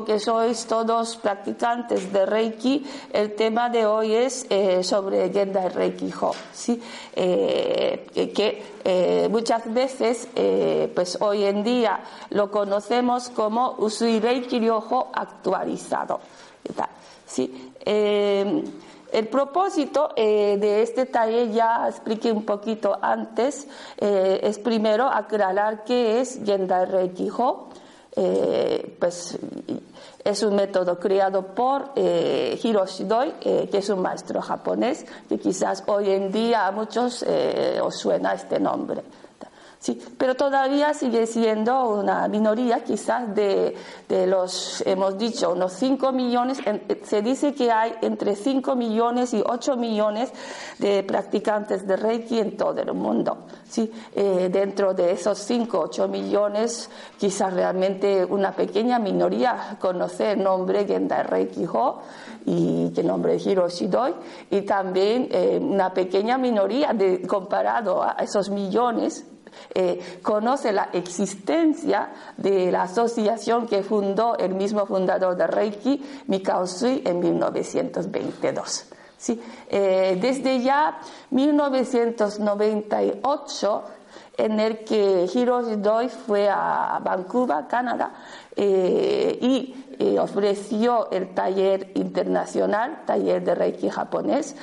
Que sois todos practicantes de Reiki, el tema de hoy es eh, sobre Genda Reiki Ho, ¿sí? Eh, que eh, muchas veces, pues hoy en día lo conocemos como Usui Reiki Ryoho actualizado. ¿sí? El propósito de este taller, ya expliqué un poquito antes, es primero aclarar qué es Genda Reiki Ho, eh, pues es un método creado por eh, Doi, eh, que es un maestro japonés, que quizás hoy en día a muchos eh, os suena este nombre. Sí, pero todavía sigue siendo una minoría quizás de, de los, hemos dicho, unos 5 millones, se dice que hay entre 5 millones y 8 millones de practicantes de Reiki en todo el mundo. ¿sí? Eh, dentro de esos 5 8 millones, quizás realmente una pequeña minoría conoce el nombre Genda Reiki Ho y el nombre Hiroshi Doi, y también eh, una pequeña minoría de, comparado a esos millones eh, conoce la existencia de la asociación que fundó el mismo fundador de Reiki, Mikao Sui, en 1922. Sí, eh, desde ya 1998, en el que Hiroshi Doi fue a Vancouver, Canadá, eh, y ofreció el taller internacional, taller de Reiki japonés,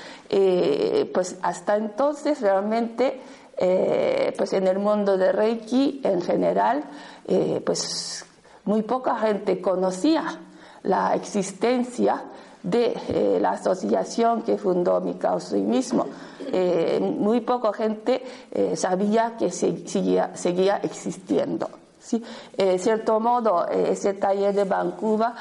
pues hasta entonces realmente eh, pues en el mundo de Reiki en general, eh, pues muy poca gente conocía la existencia de eh, la asociación que fundó Mikao mismo. muy poca gente sabía que seguía existiendo. ¿Sí? En cierto modo, ese taller de Vancouver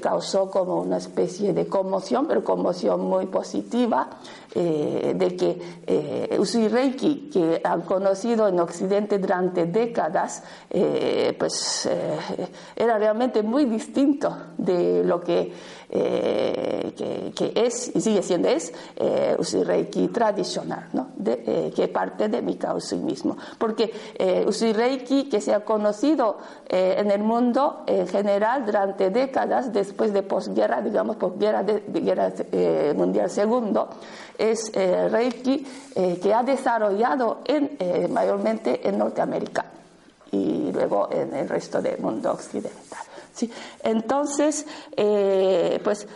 causó como una especie de conmoción, pero conmoción muy positiva, eh, de que eh, Usui Reiki, que han conocido en Occidente durante décadas, eh, pues eh, era realmente muy distinto de lo que, que, es y sigue siendo es Usui Reiki tradicional, ¿no? de, que parte de Mikao Usui mismo. Porque Usui Reiki, que se ha conocido en el mundo en general durante décadas, después de posguerra, digamos, posguerra de, guerra mundial segundo, es eh, Reiki eh, que ha desarrollado en, eh, mayormente en Norteamérica y luego en el resto del mundo occidental. ¿Sí? Entonces, pues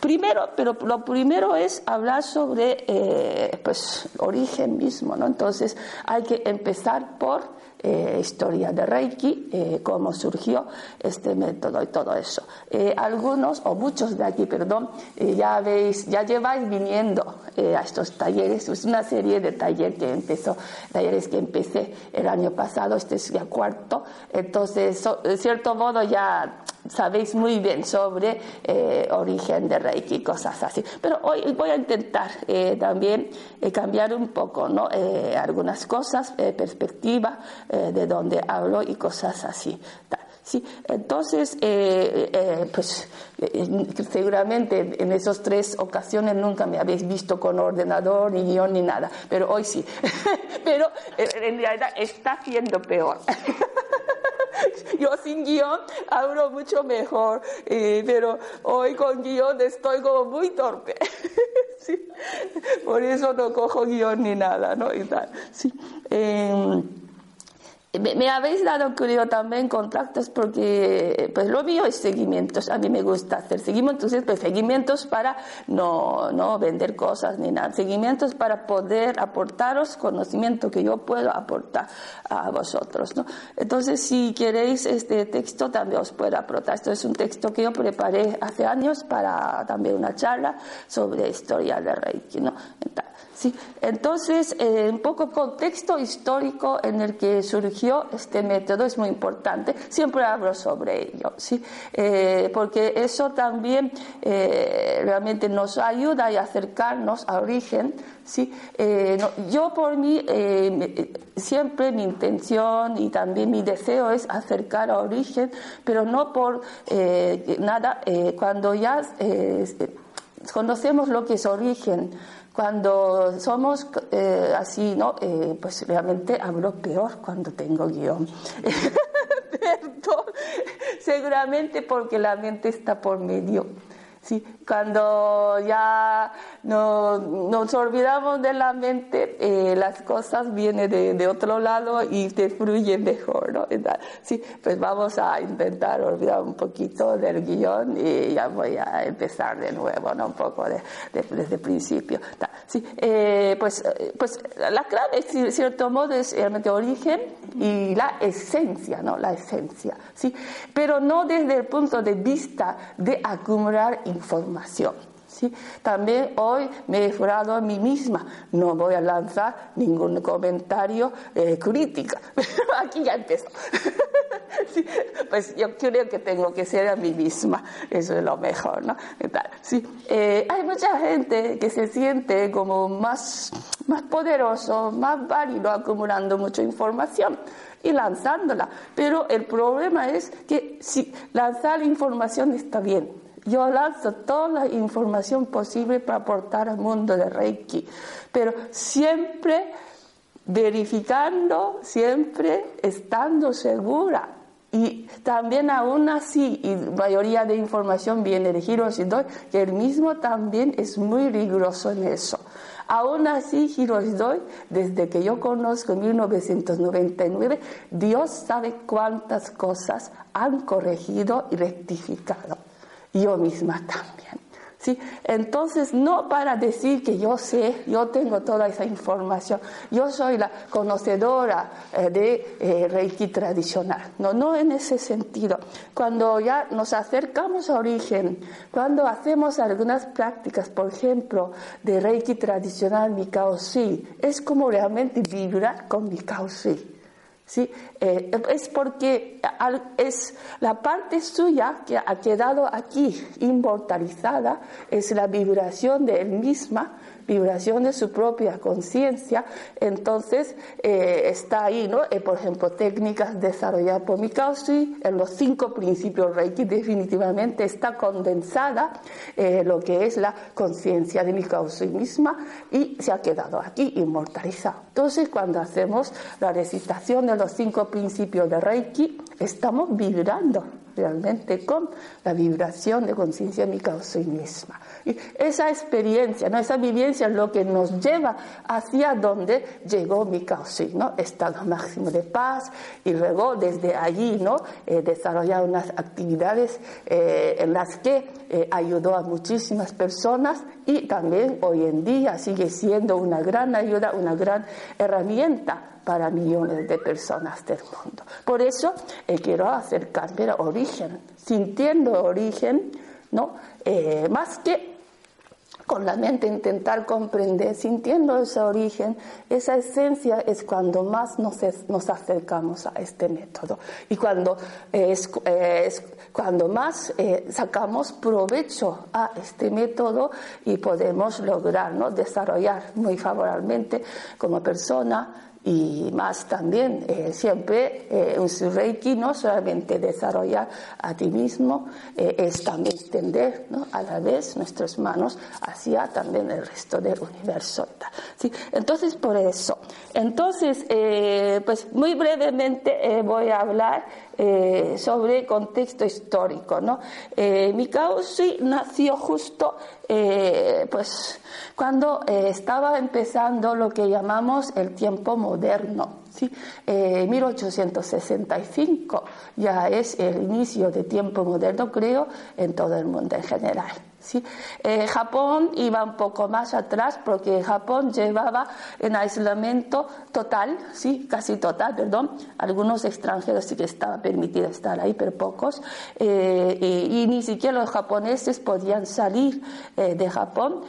primero, pero lo primero es hablar sobre pues origen mismo, ¿no? Entonces hay que empezar por eh, historia de Reiki, eh, cómo surgió este método y todo eso. Eh, algunos, o muchos de aquí, perdón, ya veis, ya lleváis viniendo a estos talleres. Es una serie de talleres que empezó, talleres que empecé el año pasado, este es ya cuarto. Entonces, de cierto modo ya sabéis muy bien sobre origen de Reiki, cosas así. Pero hoy voy a intentar también cambiar un poco, ¿no? algunas cosas, perspectiva, eh, de donde hablo y cosas así. Sí, entonces, eh, eh, pues seguramente en esas tres ocasiones nunca me habéis visto con ordenador, ni guion, ni nada, pero hoy sí. pero en realidad está siendo peor. Yo sin guion hablo mucho mejor, pero hoy con guion estoy como muy torpe. Por eso no cojo guion ni nada, ¿no? Y tal. Sí. Me, habéis dado, creo, también contactos porque pues lo mío es seguimientos. A mí me gusta hacer seguimientos, pues seguimientos para no, no vender cosas ni nada. Seguimientos para poder aportaros conocimiento que yo puedo aportar a vosotros, ¿no? Entonces, si queréis este texto, también os puedo aportar. Esto es un texto que yo preparé hace años para también una charla sobre historia de Reiki, ¿no? Sí, entonces, eh, un poco contexto histórico en el que surgió este método es muy importante. Siempre hablo sobre ello, ¿sí? Eh, porque eso también eh, realmente nos ayuda a acercarnos al origen. ¿sí? yo por mí, siempre mi intención y también mi deseo es acercar al origen, pero no por nada, cuando ya conocemos lo que es origen, cuando somos eh, así, ¿no? Eh, pues realmente hablo peor cuando tengo guion. Perdón, seguramente porque la mente está por medio. Sí, cuando ya nos olvidamos de la mente, eh, las cosas vienen de, otro lado y te fluyen mejor, ¿no? Sí, pues vamos a intentar olvidar un poquito del guion y ya voy a empezar de nuevo, ¿no? Un poco desde el principio. Sí, eh, pues, pues la clave, en cierto modo, es realmente origen y la esencia, ¿no? La esencia, ¿sí? Pero no desde el punto de vista de acumular información. ¿sí? También hoy me he jurado a mí misma, no voy a lanzar ningún comentario eh, crítico, pero aquí ya empezó. pues yo creo que tengo que ser a mí misma, eso es lo mejor, ¿no? Sí, eh, hay mucha gente que se siente como más, más poderoso, más válido acumulando mucha información y lanzándola, pero el problema es que si lanzar información está bien, yo lanzo toda la información posible para aportar al mundo de Reiki, pero siempre verificando, siempre estando segura. Y también aún así, y mayoría de información viene de Hiroshi Doi, que él mismo también es muy riguroso en eso. Aún así, Hiroshi Doi, desde que yo conozco en 1999, Dios sabe cuántas cosas han corregido y rectificado yo misma también. ¿Sí? Entonces, no para decir que yo sé, yo tengo toda esa información, yo soy la conocedora eh, de eh, Reiki tradicional, no, no en ese sentido. Cuando ya nos acercamos a origen, cuando hacemos algunas prácticas, por ejemplo, de Reiki tradicional Mikao es como realmente vibrar con Mikao ¿sí? Eh, es porque es la parte suya que ha quedado aquí inmortalizada, es la vibración de él misma, vibración de su propia conciencia, entonces eh, está ahí, ¿no? Eh, por ejemplo, técnicas desarrolladas por Mikaushi, en los cinco principios Reiki definitivamente está condensada eh, lo que es la conciencia de Mikaushi misma y se ha quedado aquí inmortalizado. Entonces, cuando hacemos la recitación de los cinco principios de Reiki, estamos vibrando realmente con la vibración de conciencia de Mikaushi misma. Esa experiencia, ¿no? esa vivencia es lo que nos lleva hacia donde llegó mi ¿no? estado máximo de paz, y luego desde allí ¿no? Eh, desarrollar unas actividades eh, en las que eh, ayudó a muchísimas personas y también hoy en día sigue siendo una gran ayuda, una gran herramienta para millones de personas del mundo. Por eso quiero acercarme al origen, sintiendo origen, ¿no? más que con la mente intentar comprender, sintiendo ese origen, esa esencia es cuando más nos, nos acercamos a este método y cuando es, cuando más eh, sacamos provecho a este método y podemos lograr ¿no? desarrollar muy favorablemente como persona y más también eh, siempre eh, un Reiki no solamente desarrollar a ti mismo, eh, es también extender a la vez nuestras manos hacia también el resto del universo. ¿sí? Entonces, por eso. Entonces, pues muy brevemente voy a hablar eh, sobre contexto histórico. ¿no? Eh, nació justo eh, pues, cuando estaba empezando lo que llamamos el tiempo moderno. ¿sí? 1865 ya es el inicio de tiempo moderno, creo, en todo el mundo en general. ¿Sí? Eh, Japón iba un poco más atrás porque Japón llevaba en aislamiento total, sí, casi total, perdón. Algunos extranjeros sí que estaba permitido estar ahí, pero pocos. Eh, y, ni siquiera los japoneses podían salir eh, de Japón,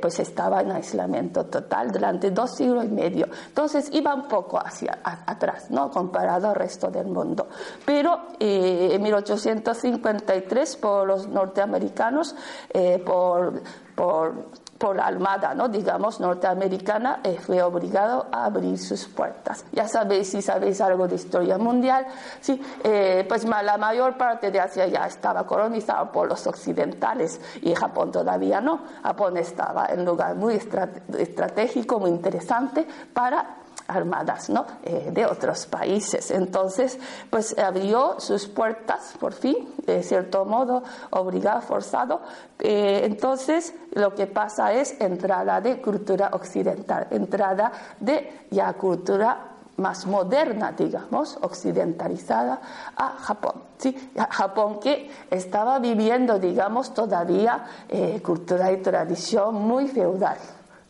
pues estaba en aislamiento total durante dos siglos y medio. Entonces iba un poco hacia atrás, ¿no? Comparado al resto del mundo. Pero en 1853 por los norteamericanos eh, por, por, la Armada, ¿no? digamos, norteamericana, eh, fue obligado a abrir sus puertas. Ya sabéis, si sabéis algo de historia mundial, sí, eh, pues la mayor parte de Asia ya estaba colonizada por los occidentales y Japón todavía no. Japón estaba en lugar muy estratégico, muy interesante para armadas ¿no? Eh, de otros países. Entonces, pues abrió sus puertas, por fin, de cierto modo, obligado, forzado. Eh, entonces, lo que pasa es entrada de cultura occidental, entrada de ya cultura más moderna, digamos, occidentalizada a Japón. ¿sí? Japón que estaba viviendo, digamos, todavía eh, cultura y tradición muy feudal.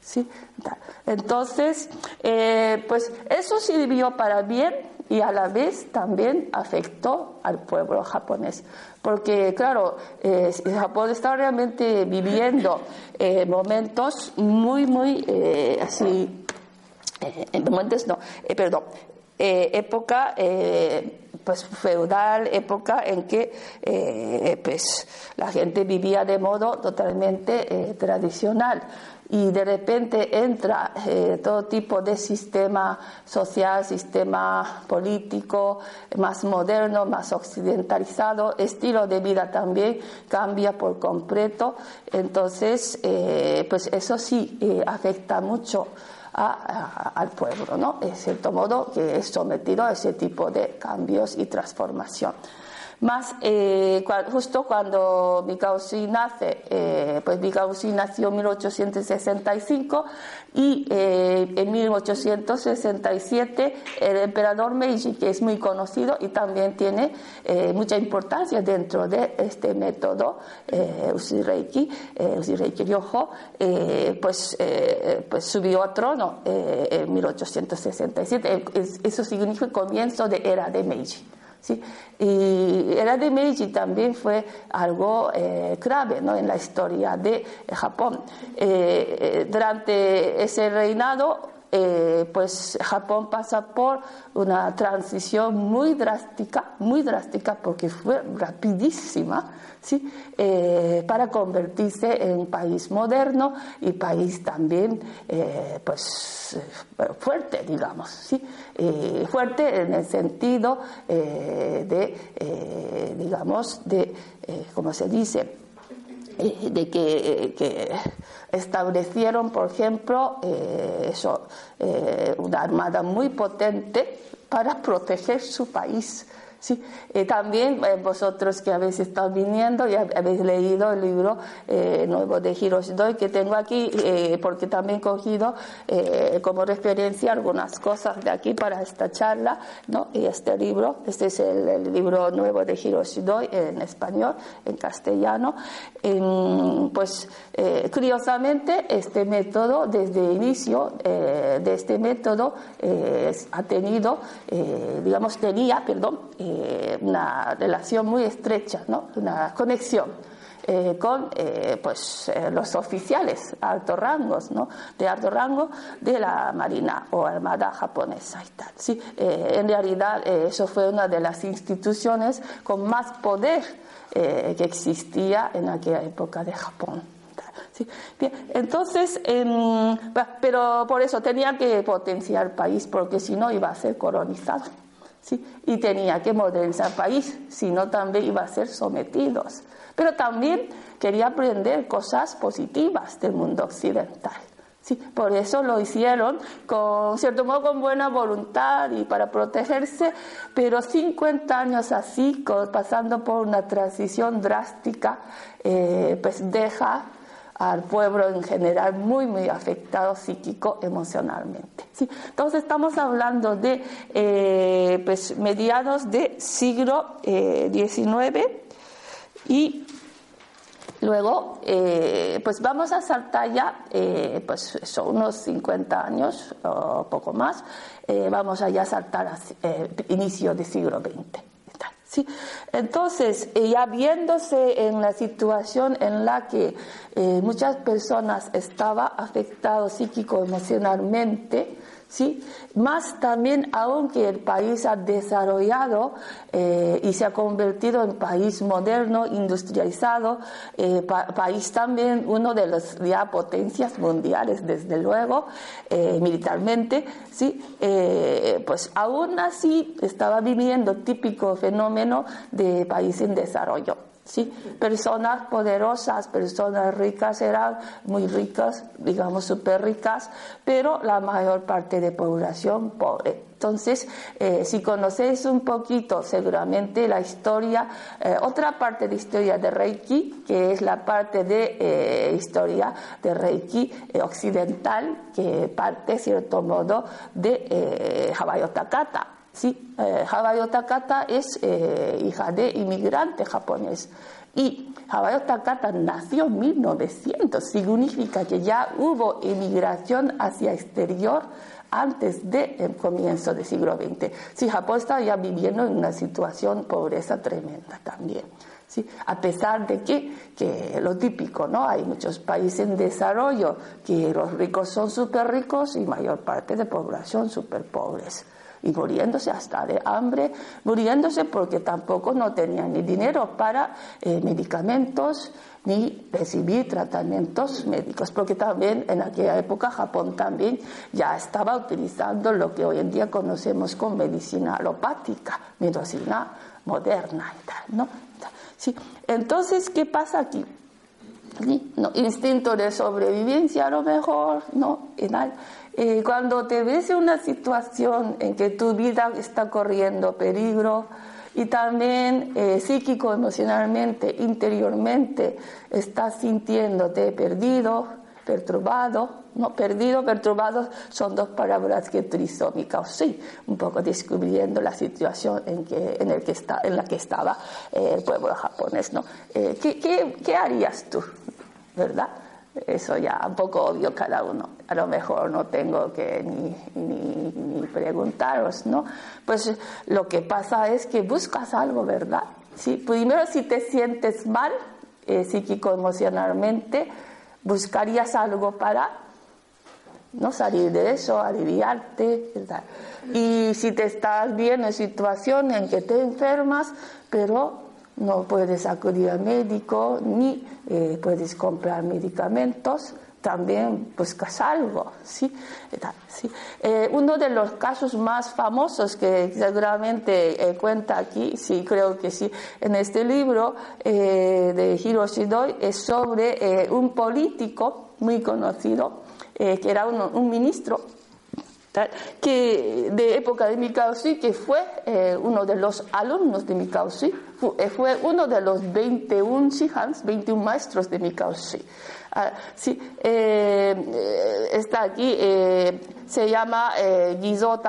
¿Sí? Entonces, eh, pues eso sirvió para bien y a la vez también afectó al pueblo japonés. Porque, claro, eh, Japón está realmente viviendo eh, momentos muy, muy así, momentos no, perdón, época pues feudal, época en que pues, la gente vivía de modo totalmente tradicional y de repente entra eh, todo tipo de sistema social, sistema político más moderno, más occidentalizado, estilo de vida también cambia por completo. Entonces, eh, pues eso sí eh, afecta mucho al pueblo, ¿no? En cierto modo que es sometido a ese tipo de cambios y transformación. Más eh, justo cuando Mikaushi nace, eh, pues Mikaushi nació en 1865 y eh, en 1867 el emperador Meiji, que es muy conocido y también tiene mucha importancia dentro de este método Usireiki, Usireiki Ryoho, pues, pues subió a trono en 1867. Eso significa el comienzo de era de Meiji. ¿Sí? Y era de Meiji también fue algo eh, clave ¿no? en la historia de Japón. Eh, eh, durante ese reinado, pues Japón pasa por una transición muy drástica, muy drástica porque fue rapidísima, ¿sí? para convertirse en un país moderno y país también pues fuerte, digamos. ¿sí? Eh, fuerte en el sentido eh, de, eh, digamos, de, como se dice, de que, establecieron, por ejemplo, eso, una armada muy potente para proteger su país Sí. Eh, también eh, vosotros que habéis estado viniendo y habéis leído el libro eh, nuevo de Hiroshi Doi que tengo aquí, porque también he cogido como referencia algunas cosas de aquí para esta charla, ¿no? Y este libro, este es el, libro nuevo de Hiroshi Doi en español, en castellano. pues curiosamente, este método, desde el inicio de este método, ha tenido, digamos, tenía, perdón, eh, una relación muy estrecha, ¿no? una conexión eh, con eh, pues, los oficiales alto rangos, ¿no? de alto rango de la Marina o Armada japonesa y tal. ¿sí? en realidad eso fue una de las instituciones con más poder que existía en aquella época de Japón. ¿Sí? Bien, entonces, pero por eso tenía que potenciar el país, porque si no iba a ser colonizado. Y tenía que modernizar el país, si no también iba a ser sometidos. Pero también quería aprender cosas positivas del mundo occidental. Sí, por eso lo hicieron con cierto modo con buena voluntad y para protegerse, pero 50 años así, pasando por una transición drástica, eh, pues deja al pueblo en general muy, muy afectado psíquico, emocionalmente. ¿sí? Entonces estamos hablando de eh, pues, mediados del siglo XIX eh, y Luego, eh, pues vamos a saltar ya, eh, pues son unos 50 años o poco más, vamos a saltar a inicio del siglo XX. ¿Sí? Entonces, ya viéndose en la situación en la que muchas personas estaban afectadas psíquico-emocionalmente, ¿sí? Más también, aunque el país ha desarrollado eh, y se ha convertido en país moderno, industrializado, eh, país también uno de las potencias mundiales, desde luego, eh, militarmente, ¿sí? pues aún así estaba viviendo típico fenómeno de país en desarrollo. ¿Sí? Personas poderosas, personas ricas eran muy ricas, digamos súper ricas, pero la mayor parte de población pobre. Entonces, eh, si conocéis un poquito seguramente la historia, eh, otra parte de historia de Reiki, que es la parte de eh, historia de Reiki occidental, que parte, cierto modo, de Hawaii Takata. Sí, eh, Takata es eh, hija de inmigrante japonés y Hawayo Takata nació en 1900, significa que ya hubo inmigración hacia exterior antes del comienzo del siglo XX. Sí, Japón estaba ya viviendo en una situación de pobreza tremenda también. ¿sí? A pesar de que, que, lo típico, ¿no? Hay muchos países en desarrollo que los ricos son súper ricos y mayor parte de población súper pobres y muriéndose hasta de hambre, muriéndose porque tampoco no tenían ni dinero para eh, medicamentos ni recibir tratamientos médicos, porque también en aquella época Japón también ya estaba utilizando lo que hoy en día conocemos como medicina alopática, medicina moderna y tal, ¿no? Sí. Entonces, ¿qué pasa aquí? No, instinto de sobrevivencia a lo mejor, ¿no? Eh, cuando te ves en una situación en que tu vida está corriendo peligro y también eh, psíquico, emocionalmente, interiormente, estás sintiéndote perdido, perturbado, no perdido, perturbado son dos palabras que utilizó sí, un poco descubriendo la situación en, que, en, el que está, en la que estaba eh, el pueblo japonés. ¿no? ¿qué, qué, qué harías tú? ¿Verdad? Eso ya un poco obvio cada uno. A lo mejor no tengo que ni, ni, preguntaros, ¿no? Pues lo que pasa es que buscas algo, ¿verdad? ¿Sí? Primero, si te sientes mal, eh, psíquico-emocionalmente, buscarías algo para no salir de eso, aliviarte, ¿verdad? Y si te estás bien en situación en que te enfermas, pero no puedes acudir al médico ni eh, puedes comprar medicamentos, también buscas algo. ¿sí? ¿sí? Eh, uno de los casos más famosos que seguramente eh, cuenta aquí, sí, creo que sí, en este libro de Hiroshi Doi es sobre un político muy conocido, que era un ministro que de época de Mikaushi, que fue eh, uno de los alumnos de Mikaushi, eh, fue, uno de los 21 Shihans, 21 maestros de Mikaushi. Ah, sí, eh, está aquí, se llama Gizo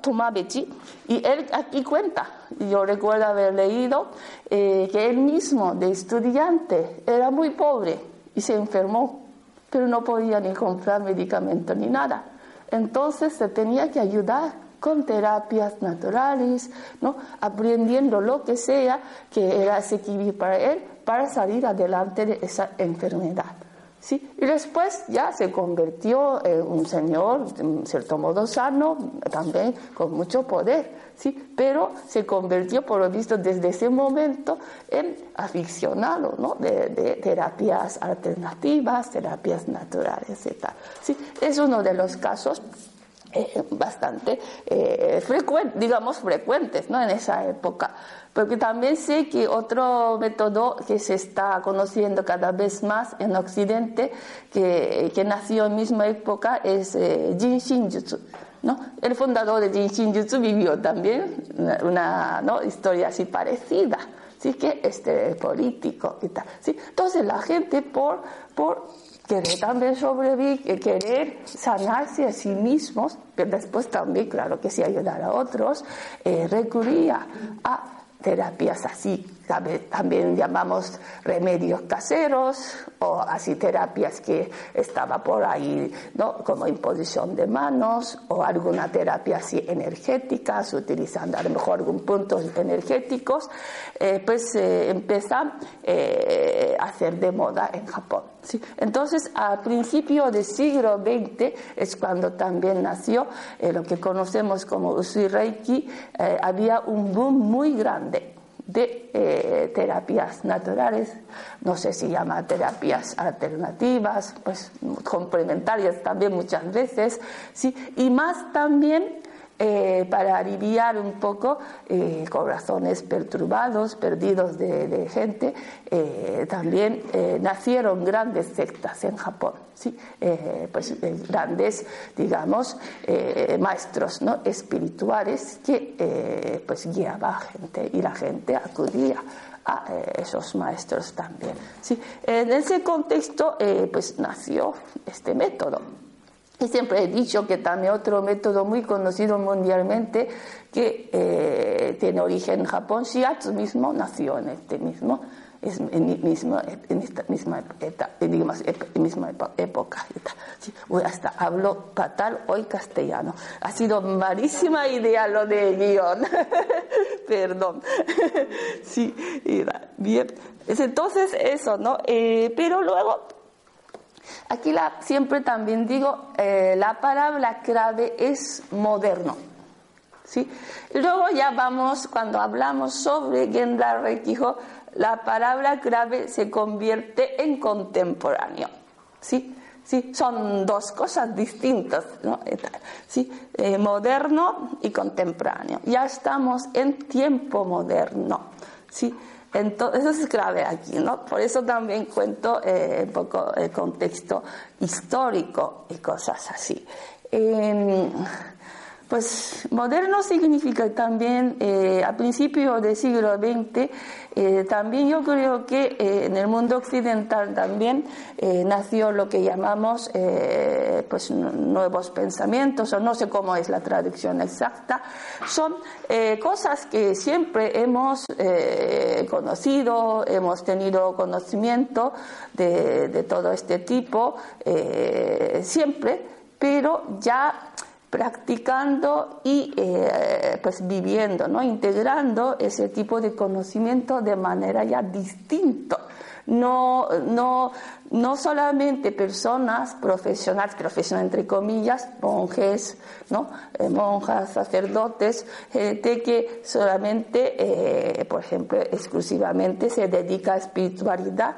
Tomabechi, y él aquí cuenta, yo recuerdo haber leído, que él mismo, de estudiante, era muy pobre y se enfermó, pero no podía ni comprar medicamentos ni nada. Entonces se tenía que ayudar con terapias naturales, ¿no? aprendiendo lo que sea que era asequible para él para salir adelante de esa enfermedad. ¿sí? Y después ya se convirtió en un señor, en cierto modo sano, también con mucho poder, ¿sí? pero se convirtió, por lo visto, desde ese momento en aficionado ¿no? de, terapias alternativas, terapias naturales tal. ¿sí? Es uno de los casos eh, bastante eh, digamos, frecuentes ¿no? en esa época. Porque también sé que otro método que se está conociendo cada vez más en Occidente, que, que nació en misma época, es eh, Jin Shinjutsu. ¿no? El fundador de Jin Shinjutsu vivió también una, ¿no? historia así parecida. ¿sí? que este político y tal. ¿sí? Entonces la gente por, por querer también sobrevivir, querer sanarse a sí mismos, pero después también, claro que sí, ayudar a otros, eh, recurría a terapias así también llamamos remedios caseros o así terapias que estaba por ahí, ¿no? como imposición de manos o alguna terapia así energéticas, utilizando a lo mejor algún puntos energéticos, eh, pues eh, empieza eh, a ser de moda en Japón. ¿sí? Entonces, a principio del siglo XX es cuando también nació lo que conocemos como Usui Reiki, había un boom muy grande de eh, terapias naturales, no sé si llama terapias alternativas, pues complementarias también muchas veces, ¿sí? y más también eh, para aliviar un poco eh, corazones perturbados, perdidos de, gente, eh, también nacieron grandes sectas en Japón, ¿sí? pues grandes, digamos, maestros ¿no? espirituales que pues guiaban a gente y la gente acudía a esos maestros también. ¿sí? En ese contexto pues nació este método. Y siempre he dicho que también otro método muy conocido mundialmente que eh, tiene origen en Japón, Shiatsu mismo nació en este mismo, en, mismo, en esta misma, misma época. hasta hablo fatal hoy castellano. Ha sido malísima idea lo de guion. Perdón. sí, bien. Entonces eso, ¿no? Eh, pero luego Aquí la, siempre también digo, eh, la palabra clave es moderno. ¿sí? Luego ya vamos, cuando hablamos sobre Gendra Reikijo, la palabra clave se convierte en contemporáneo. ¿sí? ¿sí? Son dos cosas distintas, ¿no? ¿sí? Eh, moderno y contemporáneo. Ya estamos en tiempo moderno. ¿sí? Entonces, eso es clave aquí, ¿no? Por eso también cuento eh, un poco el contexto histórico y cosas así. Em, pues moderno significa también, eh, a principios del siglo XX, eh, también yo creo que eh, en el mundo occidental también nació lo que llamamos pues nuevos pensamientos, o no sé cómo es la traducción exacta, son cosas que siempre hemos conocido, hemos tenido conocimiento de, de todo este tipo, siempre, pero ya practicando y eh, pues viviendo, ¿no? integrando ese tipo de conocimiento de manera ya distinta. No, no, no solamente personas profesionales, profesionales entre comillas, monjes, ¿no? Eh, monjas, sacerdotes, gente que solamente, eh, por ejemplo, exclusivamente se dedica a espiritualidad,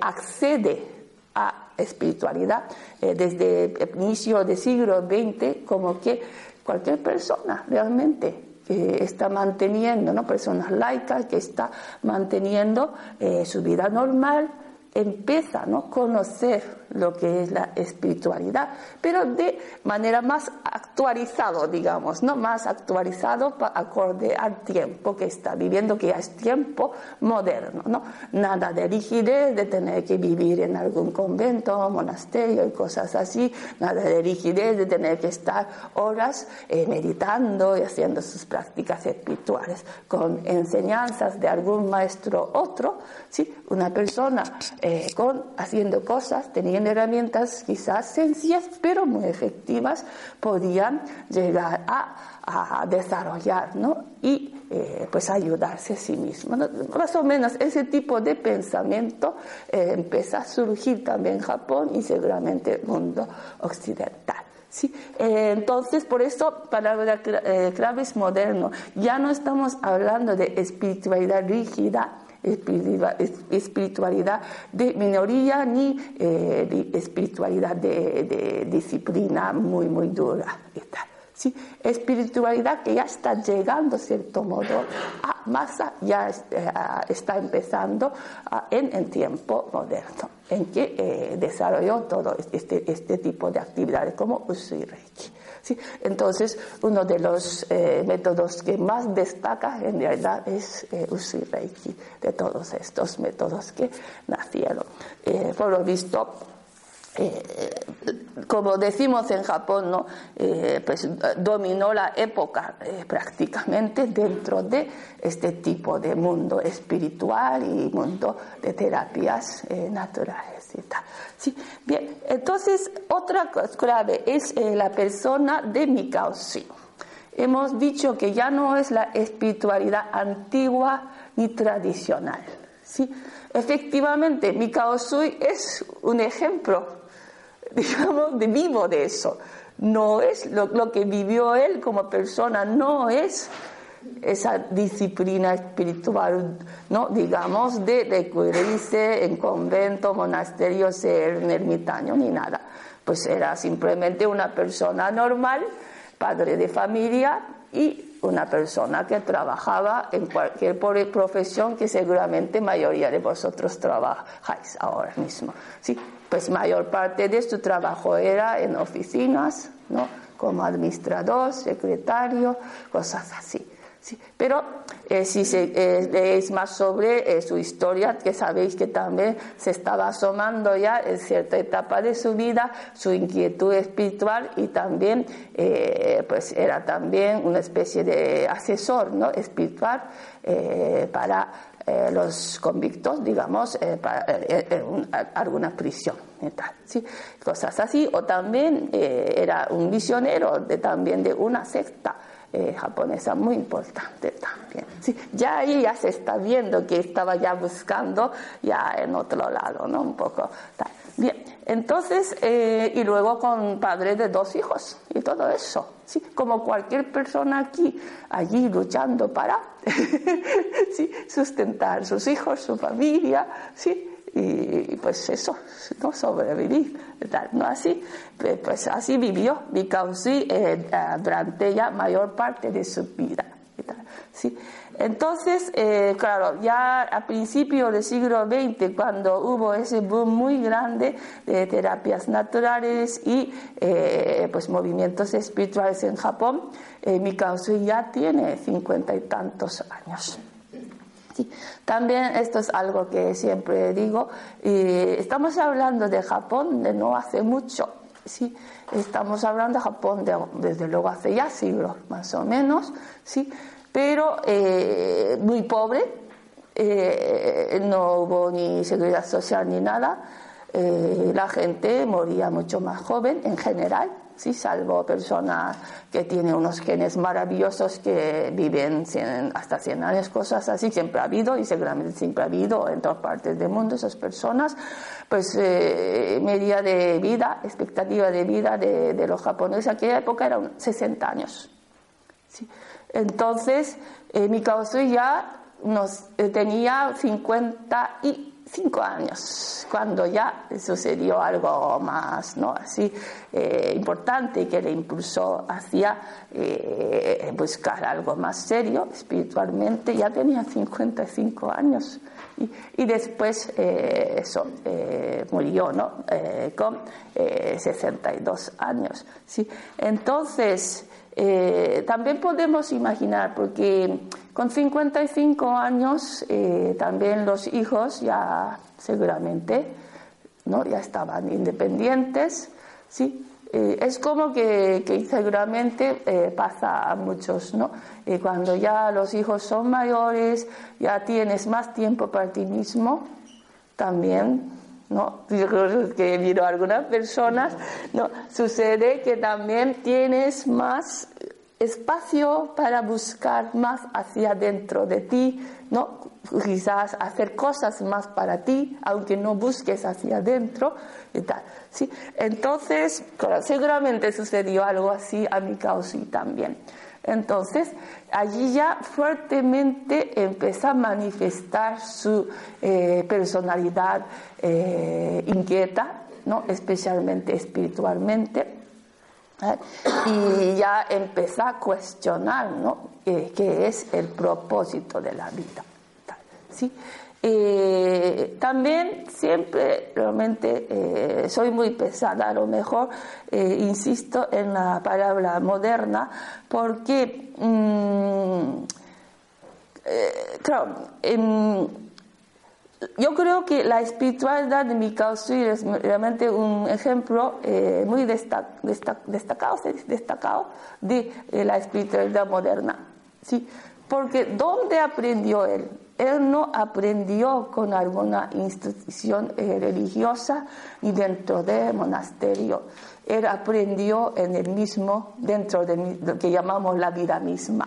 accede a espiritualidad eh, desde el inicio del siglo XX, como que cualquier persona realmente que está manteniendo, ¿no? personas laicas que está manteniendo eh, su vida normal, empieza ¿no? a conocer lo que es la espiritualidad, pero de manera más actualizado, digamos, ¿no? más actualizado acorde al tiempo que está viviendo, que ya es tiempo moderno. ¿no? Nada de rigidez, de tener que vivir en algún convento, monasterio y cosas así, nada de rigidez, de tener que estar horas eh, meditando y haciendo sus prácticas espirituales con enseñanzas de algún maestro otro, ¿sí? una persona eh, con, haciendo cosas, teniendo herramientas quizás sencillas, pero muy efectivas, podían llegar a, desarrollar ¿no? y eh, pues ayudarse a sí mismo. Más o menos ese tipo de pensamiento eh, empieza a surgir también en Japón y seguramente en el mundo occidental. ¿sí? entonces, por eso, palabra clave es moderno. Ya no estamos hablando de espiritualidad rígida, espiritualidad de minoría ni eh, espiritualidad de, disciplina muy, muy dura. ¿sí? Espiritualidad que ya está llegando, cierto modo, a masa, ya eh, está empezando en el tiempo moderno, en que eh, desarrolló todo este, este tipo de actividades como Usui Reiki. Entonces, uno de los eh, métodos que más destaca en realidad es Usui Reiki, de todos estos métodos que nacieron. por lo visto, eh, como decimos en Japón, ¿no? Eh, pues dominó la época eh, prácticamente dentro de este tipo de mundo espiritual y mundo de terapias naturales. ¿Sí? Bien, entonces otra clave es la persona de Mikao-shi. Hemos dicho que ya no es la espiritualidad antigua ni tradicional. ¿sí? Efectivamente, Mikao-sui es un ejemplo digamos, de vivo de eso. No es lo, que vivió él como persona, no es esa disciplina espiritual, ¿no? digamos, de recurrirse en convento, monasterio, ser un ermitaño, ni nada. Pues era simplemente una persona normal, padre de familia y una persona que trabajaba en cualquier profesión que seguramente mayoría de vosotros trabajáis ahora mismo. ¿sí? Pues mayor parte de su trabajo era en oficinas, ¿no? como administrador, secretario, cosas así. Sí. Pero eh, si se, eh, leéis más sobre eh, su historia, que sabéis que también se estaba asomando ya en cierta etapa de su vida su inquietud espiritual y también pues era también una especie de asesor ¿no? espiritual para eh, los convictos, digamos, eh, para eh, alguna prisión. Cosas así. O también era un misionero de, también de una secta. japonesa muy importante también. Ya ahí ya se está viendo que estaba ya buscando ya en otro lado, ¿no? Un poco. Bien, entonces, y luego con padre de dos hijos y todo eso. ¿sí? como cualquier persona aquí, allí luchando para sustentar sus hijos, su familia, ¿sí? y, pues eso, no sobrevivir, ¿no? Así, pues así vivió Mikausi eh, durante ya mayor parte de su vida. ¿Sí? Entonces, eh, claro, ya a principios del siglo XX, cuando hubo ese boom muy grande de terapias naturales y eh, pues movimientos espirituales en Japón, eh, Mikao ya tiene cincuenta y tantos años. También esto es algo que siempre digo, estamos hablando de Japón de no hace mucho, ¿sí? estamos hablando de Japón desde luego hace ya siglos más o menos, ¿sí? Pero eh, muy pobre, eh, no hubo ni seguridad social ni nada, eh, la gente moría mucho más joven en general, sí, salvo personas que tienen unos genes maravillosos que viven hasta 100 años, cosas así, siempre ha habido y seguramente siempre ha habido en todas partes del mundo esas personas, pues media de vida, expectativa de vida de, los japoneses. Aquella época eran 60 años. Entonces, eh, Mikao ya nos, eh, tenía 55 años cuando ya sucedió algo más ¿no? así eh, importante que le impulsó hacia eh, buscar algo más serio espiritualmente ya tenía 55 años y, y después eso murió ¿no? con 62 años ¿sí? entonces eh, también podemos imaginar, porque con 55 años eh, también los hijos ya seguramente ¿no? ya estaban independientes, ¿sí? Eh, es como que, que seguramente pasa a muchos, ¿no? cuando ya los hijos son mayores, ya tienes más tiempo para ti mismo, también ¿no? que miro a algunas personas, ¿no? Sucede que también tienes más espacio para buscar más hacia dentro de ti, ¿no? Quizás hacer cosas más para ti, aunque no busques hacia adentro y tal, ¿sí? Entonces, seguramente sucedió algo así a mi causa también. Entonces, allí ya fuertemente empezó a manifestar su eh, personalidad eh, inquieta, ¿no? especialmente espiritualmente. ¿eh? Y ya empezó a cuestionar ¿no? qué es el propósito de la vida. ¿sí? Eh, también siempre realmente eh, soy muy pesada, a lo mejor eh, insisto en la palabra moderna, porque, mm, claro, yo creo que la espiritualidad de Mikao es realmente un ejemplo muy destacado, destacado de la espiritualidad moderna. ¿sí? Porque ¿dónde aprendió él? Él no aprendió con alguna institución eh, religiosa ni dentro del monasterio. Él aprendió en el mismo, dentro de lo que llamamos la vida misma.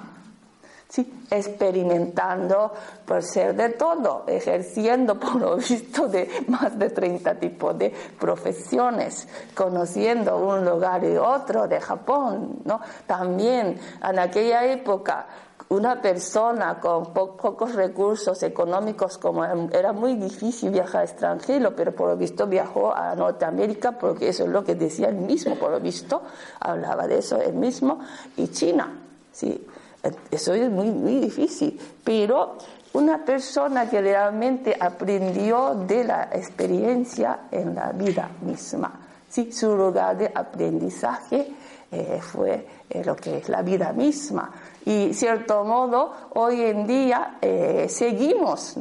Sí, experimentando por ser de todo, ejerciendo por lo visto de más de 30 tipos de profesiones, conociendo un lugar y otro de Japón, ¿no? También en aquella época una persona con pocos recursos económicos, como era muy difícil viajar extranjero, pero por lo visto viajó a Norteamérica porque eso es lo que decía él mismo, por lo visto hablaba de eso él mismo, y China. Sí, eso es muy, muy difícil, pero una persona que realmente aprendió de la experiencia en la vida misma. Sí, su lugar de aprendizaje eh, fue eh, lo que es la vida misma. Y cierto modo, hoy en día eh, seguimos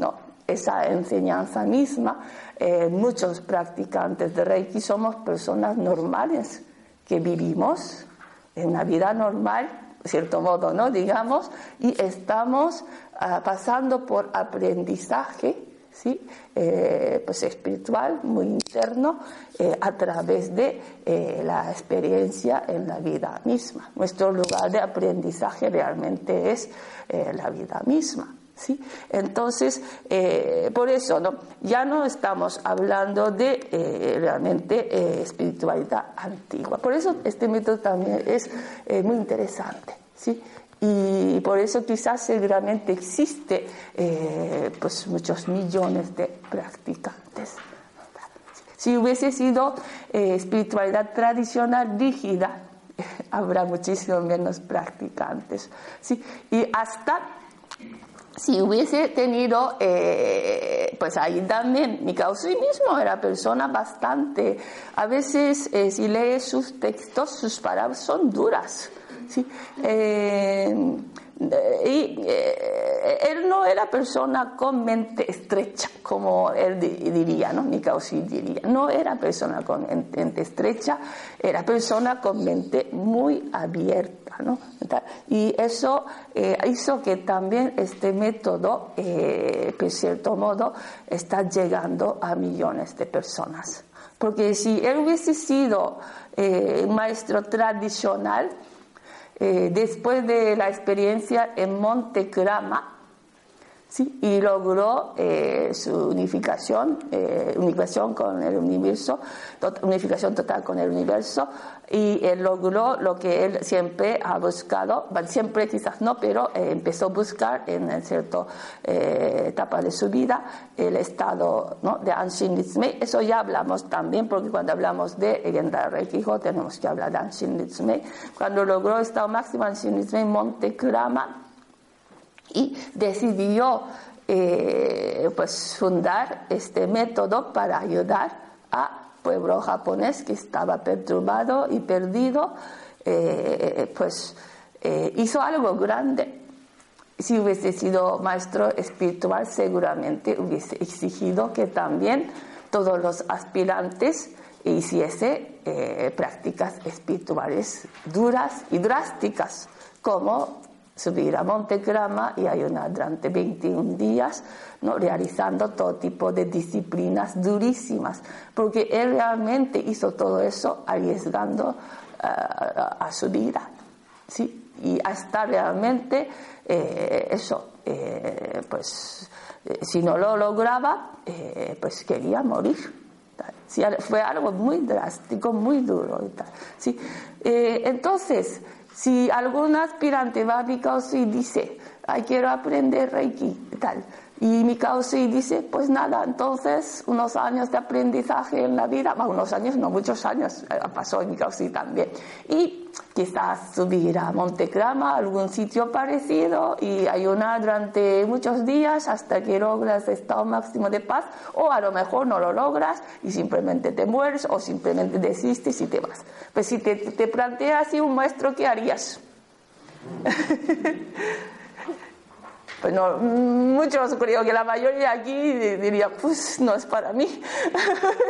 esa enseñanza misma. Eh, muchos practicantes de Reiki somos personas normales que vivimos en la vida normal, cierto modo, ¿no? Digamos, y estamos ah, pasando por aprendizaje ¿sí? Eh, pues espiritual, muy interno, eh, a través de eh, la experiencia en la vida misma. Nuestro lugar de aprendizaje realmente es la vida misma. ¿Sí? Entonces, por eso ¿no? ya no estamos hablando de realmente espiritualidad antigua. Por eso este método también es muy interesante. ¿sí? Y por eso quizás seguramente existe eh, pues muchos millones de practicantes. Si hubiese sido eh, espiritualidad tradicional rígida, habrá muchísimo menos practicantes. ¿sí? Y hasta si hubiese tenido, eh, pues ahí también, mi causa mismo era persona bastante, a veces si lees sus textos, sus palabras son duras ¿sí? Eh, y eh, él no era persona con mente estrecha, como él diría, ¿no? Diría. No era persona con mente estrecha, era persona con mente muy abierta, ¿no? Y eso eh, hizo que también este método, eh, cierto modo, está llegando a millones de personas. Porque si él hubiese sido un maestro tradicional, eh, después de la experiencia en Monte Crama, ¿sí? y logró eh, su unificación, eh, unificación con el universo, unificación total con el universo, y logró lo que él siempre ha buscado, siempre quizás no, pero empezó a buscar en cierta etapa de su vida el estado ¿no? de Anshin Nitsumei. Eso ya hablamos también, porque cuando hablamos de Gendar Reikijo tenemos que hablar de Anshin Nitsumei. Cuando logró estado máximo Anshin Nitsumei Monte y decidió eh, pues fundar este método para ayudar a pueblo japonés que estaba perturbado y perdido, eh, pues eh, hizo algo grande. Si hubiese sido maestro espiritual, seguramente hubiese exigido que también todos los aspirantes hiciese prácticas espirituales duras y drásticas, como subir a Monte Grama y ayunar durante 21 días, ¿no? realizando todo tipo de disciplinas durísimas, porque él realmente hizo todo eso arriesgando eh, a su vida. ¿sí? Y hasta realmente eh, eso, eh, pues si no lo lograba, pues quería morir. fue algo muy drástico, muy duro. ¿sí? entonces, Si algún aspirante va a mi y dice, ay, quiero aprender Reiki, tal, y mi y dice, pues nada, entonces unos años de aprendizaje en la vida, bueno, unos años, no muchos años, eh, pasó en mi y también. Y quizás subir a Montecrama, algún sitio parecido, y ayunar durante muchos días hasta que logras estado máximo de paz, o a lo mejor no lo logras y simplemente te mueres, o simplemente desistes y te vas. Pues si te, te planteas así un maestro, ¿qué harías? Pues no, muchos creo que la mayoría aquí diría, pues no es para mí.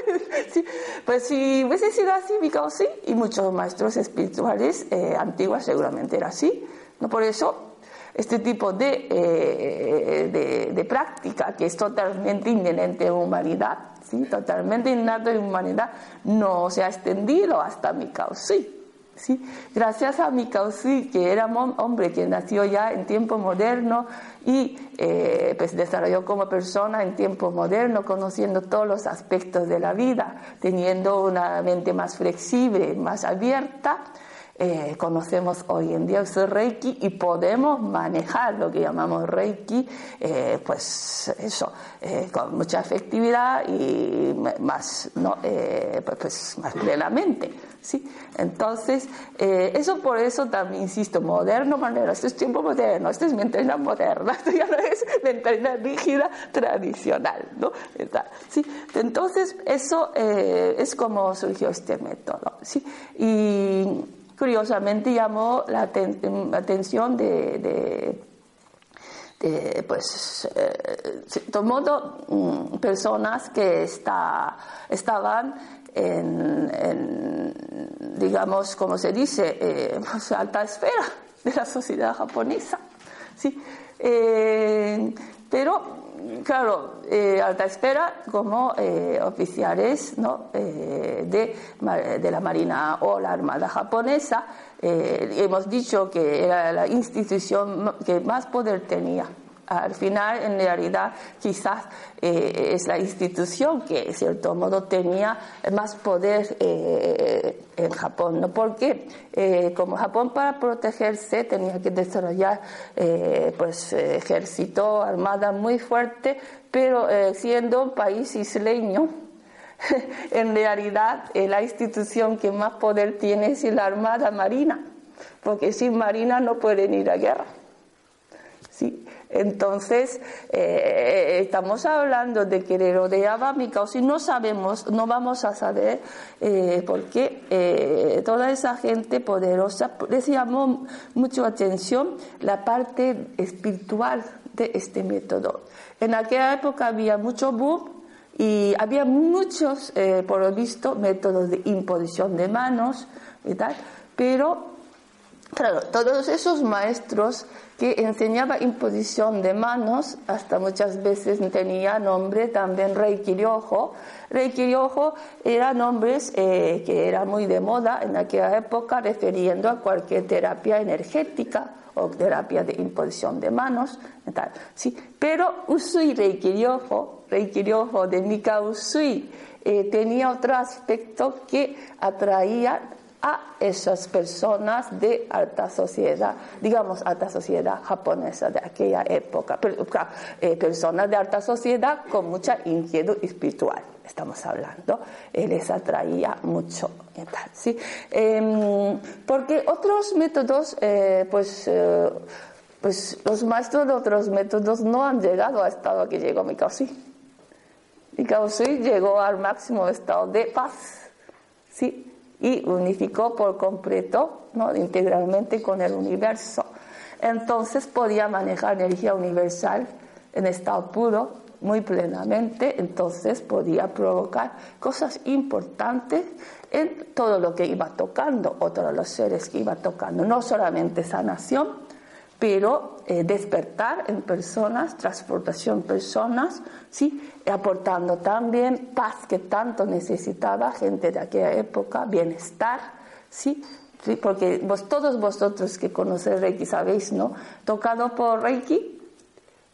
pues si hubiese sido así, mi sí, y muchos maestros espirituales eh, antiguos seguramente era así. ¿no? Por eso, este tipo de, eh, de, práctica, que es totalmente inherente en humanidad, ¿sí? totalmente innato en humanidad, no se ha extendido hasta mi sí. ¿Sí? Gracias a Mikausi, que era un hombre que nació ya en tiempo moderno y eh, pues desarrolló como persona en tiempo moderno, conociendo todos los aspectos de la vida, teniendo una mente más flexible, más abierta, eh, conocemos hoy en día el Reiki y podemos manejar lo que llamamos Reiki, eh, pues eso, eh, con mucha efectividad y más, ¿no? Pues, pues, más plenamente. ¿sí? Entonces, eso por eso también insisto, moderno, manera, esto es tiempo moderno, esto es mentalidad moderna, esto ya no es mentalidad rígida tradicional. ¿no? ¿Sí? Entonces, eso es como surgió este método. ¿sí? Y curiosamente llamó la, atención de, pues, eh, mm, personas que está, estaban en, digamos, como se dice, eh, pues, alta esfera de la sociedad japonesa. ¿sí? Eh, pero claro, eh, alta espera como eh, oficiales eh, de, la Marina o la Armada japonesa. hemos dicho que era la institución que más poder tenía al final, en realidad, quizás eh, es la institución que, de cierto modo, tenía más poder eh, en Japón, ¿no? Porque, eh, como Japón para protegerse tenía que desarrollar, pues, ejército, armada muy fuerte, pero siendo un país isleño, en realidad la institución que más poder tiene es la Armada Marina, porque sin Marina no pueden ir a guerra. Entonces, eh, estamos hablando de que le rodeaba a y no sabemos, no vamos a saber eh, por qué eh, toda esa gente poderosa les llamó mucho atención la parte espiritual de este método. En aquella época había mucho boom y había muchos, por lo visto, métodos de imposición de manos y tal, pero Claro, todos esos maestros que enseñaban imposición de manos, hasta muchas veces tenía nombre también Reiki Ryoho. Reiki Ryoho eran nombres eh, que eran muy de moda en aquella época, refiriendo a cualquier terapia energética o terapia de imposición de manos. Tal, ¿sí? Pero Usui Reiki Ryoho de Mika Usui, eh, tenía otro aspecto que atraía a esas personas de alta sociedad, digamos alta sociedad japonesa de aquella época, eh, personas de alta sociedad con mucha inquietud espiritual, estamos hablando, eh, les atraía mucho. ¿sí? Em, porque otros métodos, eh, pues, pues los maestros de otros métodos no han llegado al estado que llegó Mikausi. Mikausi llegó al máximo estado de paz. ¿sí? Y unificó por completo, ¿no? integralmente con el universo. Entonces podía manejar energía universal en estado puro muy plenamente, entonces podía provocar cosas importantes en todo lo que iba tocando, o todos los seres que iba tocando, no solamente sanación, pero eh, despertar en personas, transportación en personas, ¿sí? aportando también paz que tanto necesitaba gente de aquella época, bienestar, ¿sí? ¿Sí? porque vos, todos vosotros que conocéis Reiki sabéis, ¿no? Tocado por Reiki,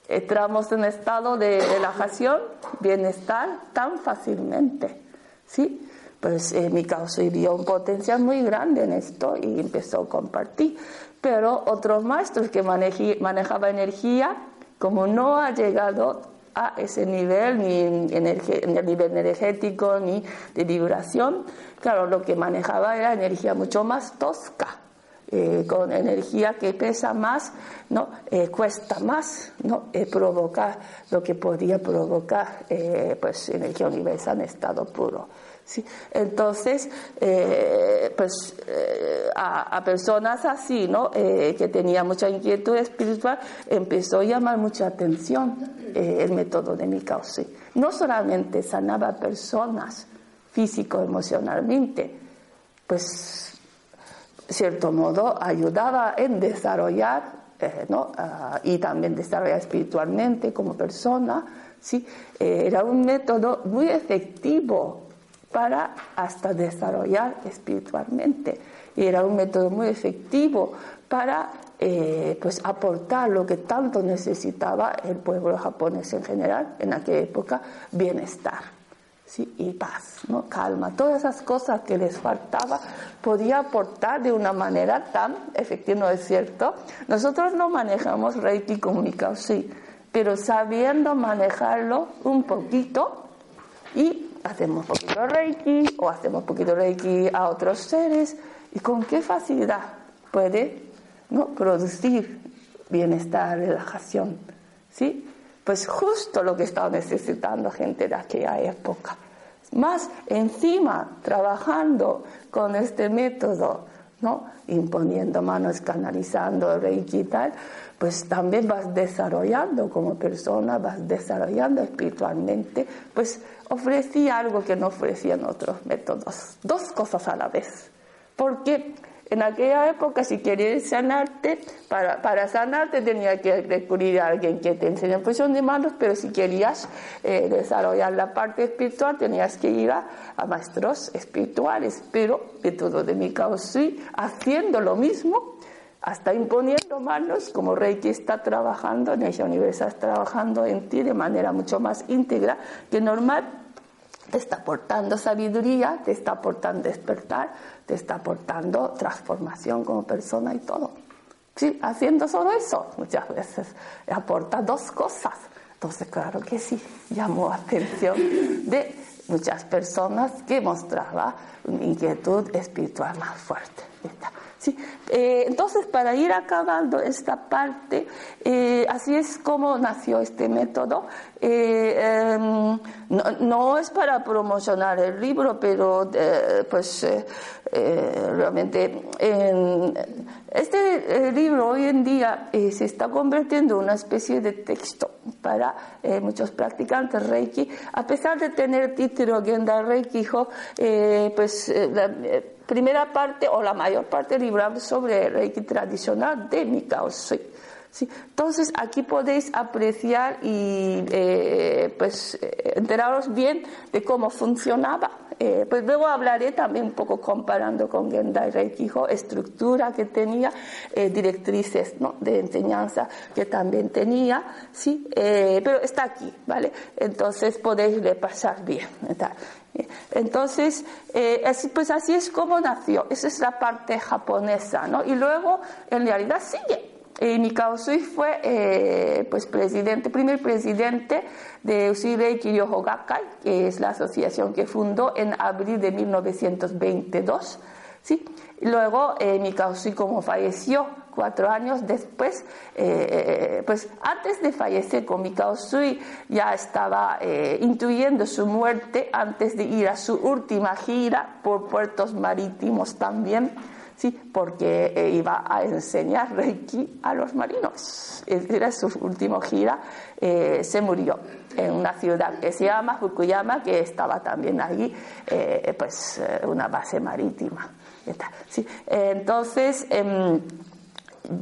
entramos en estado de relajación, bienestar tan fácilmente, ¿sí? pues eh, mi Mikao vio un potencial muy grande en esto y empezó a compartir. Pero otros maestros que manejaban energía, como no ha llegado a ese nivel, ni en el nivel energético, ni de vibración, claro, lo que manejaba era energía mucho más tosca. Eh, con energía que pesa más, ¿no? Eh, cuesta más ¿no? Eh, provocar lo que podía provocar pues, energía universal en estado puro. ¿Sí? Entonces, pues a, personas así, ¿no? que tenían mucha inquietud espiritual, empezó a llamar mucha atención el método de Mikausi. No solamente sanaba personas físico-emocionalmente, pues cierto modo ayudaba en desarrollar eh, ¿no? Ah, y también desarrollar espiritualmente como persona, ¿sí? Eh, era un método muy efectivo para hasta desarrollar espiritualmente. Y era un método muy efectivo para eh, pues aportar lo que tanto necesitaba el pueblo japonés en general en aquella época, bienestar. ¿sí? y paz, ¿no? calma, todas esas cosas que les faltaba podía aportar de una manera tan efectiva, ¿no es cierto? Nosotros no manejamos Reiki comunicado, sí, pero sabiendo manejarlo un poquito y hacemos poquito Reiki o hacemos poquito Reiki a otros seres y con qué facilidad puede ¿no? producir bienestar, relajación, ¿sí? Pues justo lo que estaba necesitando gente de aquella época. Más encima, trabajando con este método, ¿no? imponiendo manos, canalizando, reiki y tal, pues también vas desarrollando como persona, vas desarrollando espiritualmente, pues ofrecía algo que no ofrecían otros métodos, dos cosas a la vez. Porque en aquella época, si querías sanarte, para, para sanarte tenía que recurrir a alguien que te enseñe posición de manos, pero si querías eh, desarrollar la parte espiritual, tenías que ir a, maestros espirituales. Pero de todo de mi sí, haciendo lo mismo, hasta imponiendo manos, como Reiki está trabajando, en esa universidad está trabajando en ti de manera mucho más íntegra que normal te está aportando sabiduría, te está aportando despertar, te está aportando transformación como persona y todo. Sí, haciendo solo eso, muchas veces aporta dos cosas. Entonces, claro que sí, llamó atención de muchas personas que mostraba una inquietud espiritual más fuerte. Eh, entonces, para ir acabando esta parte, eh, así es como nació este método. Eh, em, no, es para promocionar el libro, pero pues realmente este libro hoy en día se está convirtiendo en una especie de texto para muchos practicantes Reiki, a pesar de tener título Genda Reiki, pues primera parte o la mayor parte del libro habla sobre el Reiki tradicional de Mikao ¿sí? Entonces aquí podéis apreciar y eh, pues eh, enteraros bien de cómo funcionaba. Eh, pues luego hablaré también un poco comparando con Gendai Reikijo, estructura que tenía, directrices ¿no? de enseñanza que también tenía, sí, pero está aquí, ¿vale? Entonces podéis repasar bien. Entonces, eh, pues así es como nació. Esa es la parte japonesa, ¿no? Y luego, en realidad, sigue. Eh, Mikao Sui fue, eh, pues, presidente, primer presidente de Usirei Kiryoho Gakkai, que es la asociación que fundó en abril de 1922, ¿sí? Luego, eh, Mikao Sui, como falleció cuatro años después, eh, eh, pues antes de fallecer con Mikao Sui ya estaba intuyendo su muerte antes de ir a su última gira por puertos marítimos también, sí, porque iba a enseñar Reiki a los marinos. Era su última gira, se murió en una ciudad que se llama Fukuyama, que estaba también allí, pues una base marítima. Entonces, em,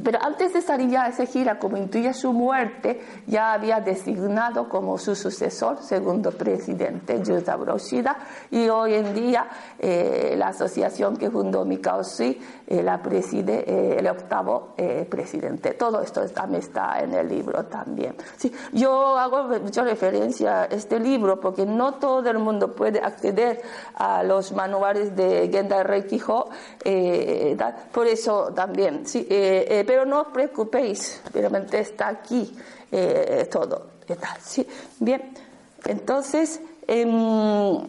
pero antes de esa gira, como intuye su muerte, ya había designado como su sucesor, segundo presidente, Joseph Roshida, y hoy en día eh, la asociación que fundó Mikao Sui eh, la preside eh, el octavo presidente. Todo esto también está en el libro también. Sí, yo hago mucha referencia a este libro porque no todo el mundo puede acceder a los manuales de Gendai Reikiho, por eso también, sí, eh, pero no os preocupéis, realmente está aquí eh, todo. ¿sí? Bien, entonces, em,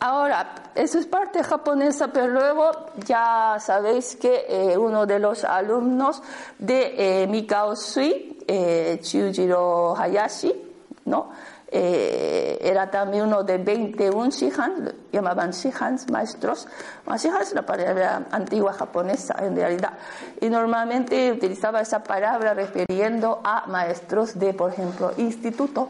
ahora, eso es parte japonesa, pero luego ya sabéis que eh, uno de los alumnos de Mikao Sui, Chujiro Hayashi, ¿no? Eh, era también uno de 21 shihan, llamaban shihans, maestros. Shihan es una palabra antigua japonesa en realidad. Y normalmente utilizaba esa palabra refiriendo a maestros de, por ejemplo, instituto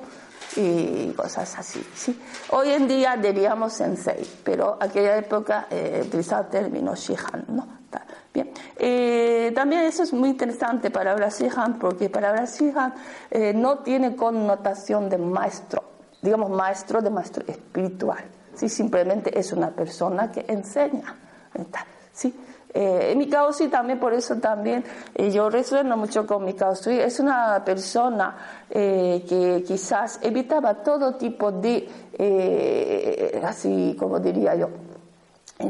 y cosas así. ¿sí? Hoy en día diríamos sensei, pero aquella época eh, utilizaba el término shihan. ¿no? Bien. Eh, también eso es muy interesante, palabra Shihan, porque palabra Shihan eh, no tiene connotación de maestro, digamos maestro de maestro espiritual. ¿sí? Simplemente es una persona que enseña. ¿sí? Eh, mi causa también por eso también eh, yo resueno mucho con mi causa. Es una persona que quizás evitaba todo tipo de, así como diría yo,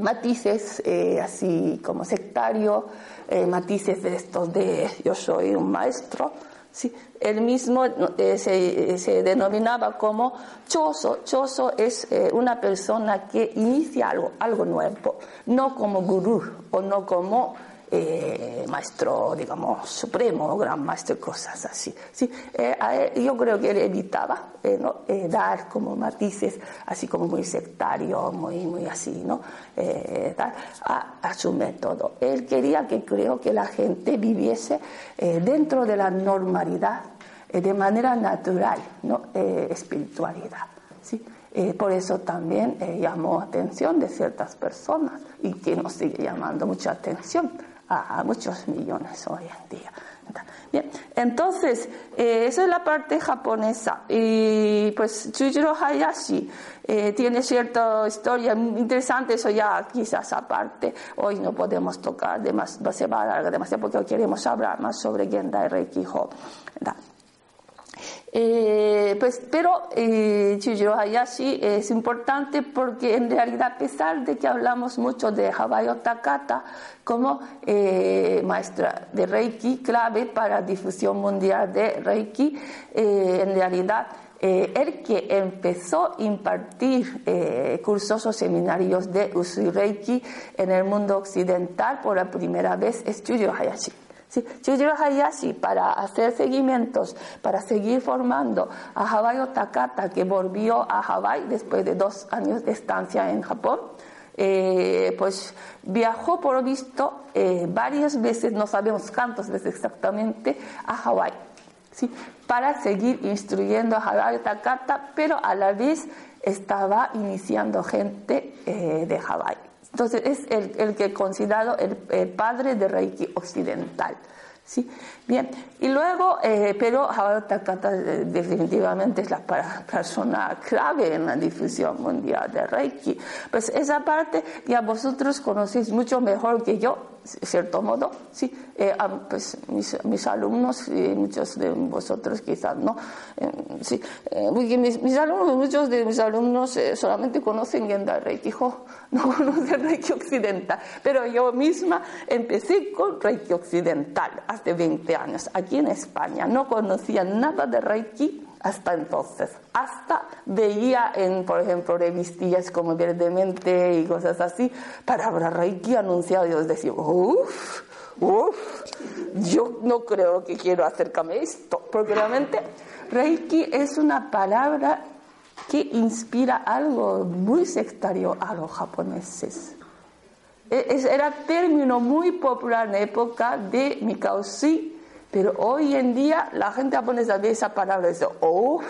matices eh, así como sectario, eh, matices de estos de yo soy un maestro. ¿Sí? Él mismo eh, se, se, denominaba como choso. Choso es una persona que inicia algo, algo nuevo, no como gurú o no como eh, maestro, digamos, supremo, gran maestro, cosas así. ¿sí? Eh, yo creo que él evitaba eh, dar como matices, así como muy sectario, muy, muy así, ¿no? a, su método. Él quería que creo que la gente viviese dentro de la normalidad, de manera natural, ¿no? espiritualidad. ¿sí? por eso también llamó atención de ciertas personas y que nos sigue llamando mucha atención a, muchos millones hoy en día. Bien, entonces, eh, esa es la parte japonesa. Y pues Chujiro Hayashi eh, tiene cierta historia interesante, eso ya quizás aparte. Hoy no podemos tocar, demasiado, se va a alargar demasiado porque queremos hablar más sobre Gendai Reikiho. Eh, pues, pero eh, Hayashi es importante porque en realidad, a pesar de que hablamos mucho de Hawaii Takata como eh, maestra de Reiki, clave para difusión mundial de Reiki, eh, en realidad el que empezó a impartir cursos o seminarios de Usui Reiki en el mundo occidental por la primera vez es Hayashi. ¿Sí? Hayashi, para hacer seguimientos, para seguir formando a Hawaii Takata, que volvió a Hawaii después de dos años de estancia en Japón, eh, pues viajó por visto eh, varias veces, no sabemos cuántas veces exactamente, a Hawái, ¿sí? para seguir instruyendo a Hawaii Takata, pero a la vez estaba iniciando gente eh, de Hawái. Entonces es el, el que considerado el, padre de Reiki occidental. ¿sí? Bien, y luego, eh, pero ahora Takata eh, definitivamente es la persona clave en la difusión mundial de Reiki. Pues esa parte ya vosotros conocéis mucho mejor que yo, cierto modo, ¿sí? Eh, pues mis, mis, alumnos y muchos de vosotros quizás no, sí, mis, alumnos, muchos de mis alumnos solamente conocen Gendai Reiki no conocen Reiki Occidental, pero yo misma empecé con Reiki Occidental hace 20 años aquí en España. No conocía nada de Reiki hasta entonces. Hasta veía en, por ejemplo, revistillas como Verdemente y cosas así, palabra Reiki anunciado yo decía, uff, uff, yo no creo que quiero acercarme a esto, porque realmente Reiki es una palabra que inspira algo muy sectario a los japoneses. E, era término muy popular en la época de Mikao pero hoy en día la gente japonesa ve esa palabra y oh,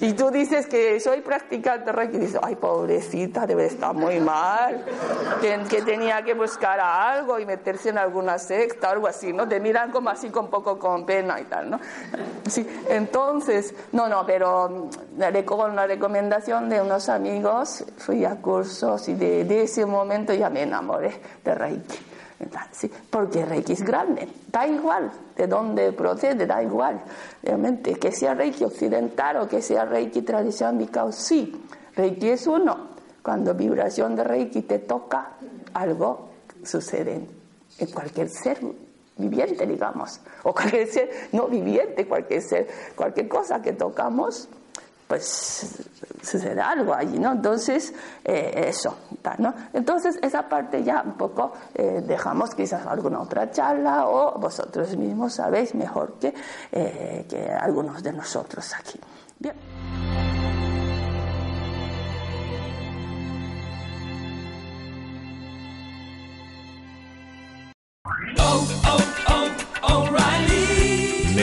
Y tú dices que soy practicante Reiki y dices, ay, pobrecita, debe estar muy mal, que, tenía que buscar algo y meterse en alguna secta, algo así, ¿no? Te miran como así con poco con pena y tal, ¿no? Sí, entonces, no, no, pero con la recomendación de unos amigos fui a cursos y de, de ese momento ya me enamoré de Reiki. ¿Sí? porque Reiki es grande, da igual de dónde procede, da igual, realmente, que sea Reiki occidental o que sea Reiki tradicional, sí, Reiki es uno, cuando vibración de Reiki te toca, algo sucede en cualquier ser viviente, digamos, o cualquier ser no viviente, cualquier ser, cualquier cosa que tocamos, pues sucede algo allí, ¿no? Entonces, eh, eso, ¿no? Entonces, esa parte ya un poco eh, dejamos quizás alguna otra charla o vosotros mismos sabéis mejor que, eh, que algunos de nosotros aquí. Bien.